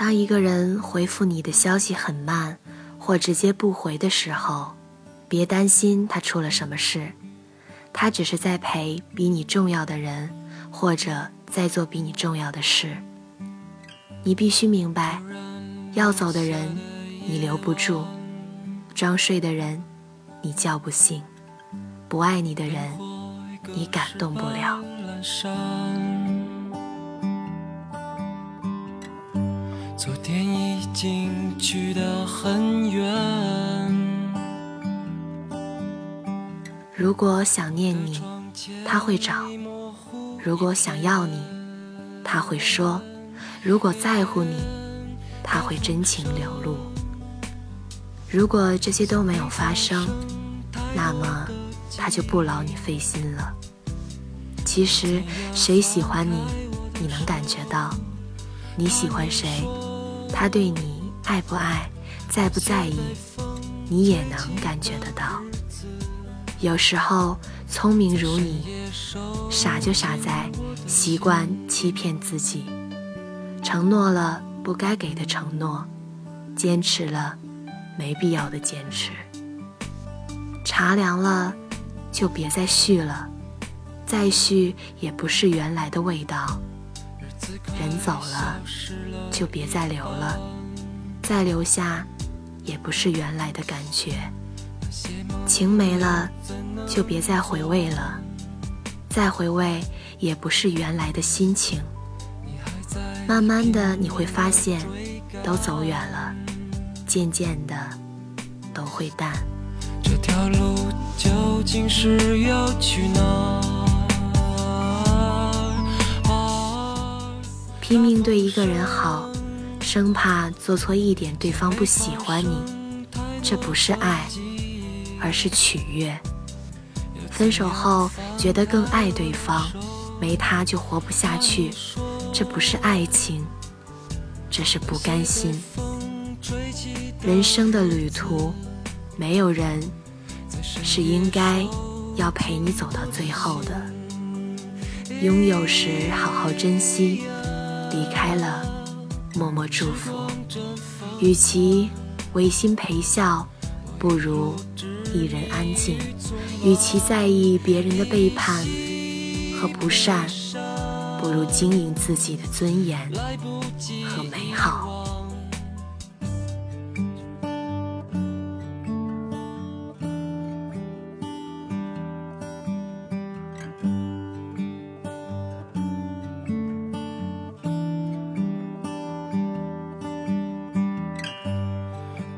当一个人回复你的消息很慢，或直接不回的时候，别担心他出了什么事，他只是在陪比你重要的人，或者在做比你重要的事。你必须明白，要走的人你留不住，装睡的人你叫不醒，不爱你的人你感动不了。昨天已经去得很远。如果想念你，他会找；如果想要你，他会说；如果在乎你，他会真情流露。如果这些都没有发生，那么他就不劳你费心了。其实，谁喜欢你，你能感觉到；你喜欢谁。他对你爱不爱，在不在意，你也能感觉得到。有时候聪明如你，傻就傻在习惯欺骗自己，承诺了不该给的承诺，坚持了没必要的坚持。茶凉了就别再续了，再续也不是原来的味道。人走了，就别再留了；再留下，也不是原来的感觉。情没了，就别再回味了；再回味，也不是原来的心情。慢慢的，你会发现，都走远了，渐渐的，都会淡。这条路究竟是要去哪？拼命对一个人好，生怕做错一点，对方不喜欢你，这不是爱，而是取悦。分手后觉得更爱对方，没他就活不下去，这不是爱情，这是不甘心。人生的旅途，没有人是应该要陪你走到最后的。拥有时好好珍惜。离开了，默默祝福。与其违心陪笑，不如一人安静；与其在意别人的背叛和不善，不如经营自己的尊严和美好。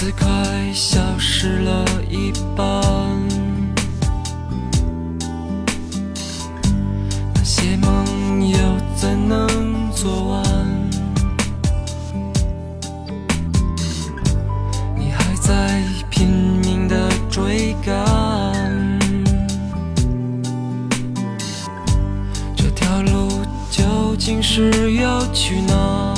似快消失了一半那些梦又怎能做完你还在拼命的追赶这条路究竟是要去哪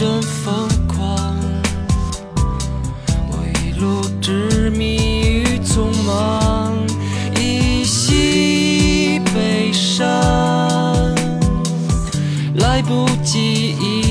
真疯狂。我一路执迷于匆忙，依稀悲伤，来不及。一。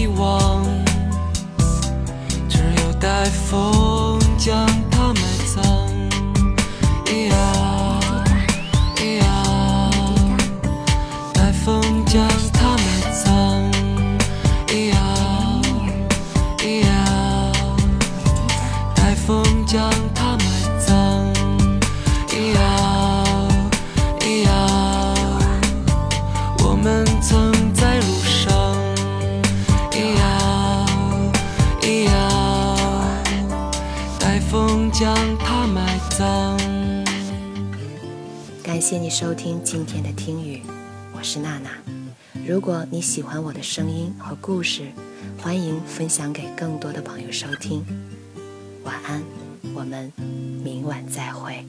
风将它埋葬感谢你收听今天的听雨，我是娜娜。如果你喜欢我的声音和故事，欢迎分享给更多的朋友收听。晚安，我们明晚再会。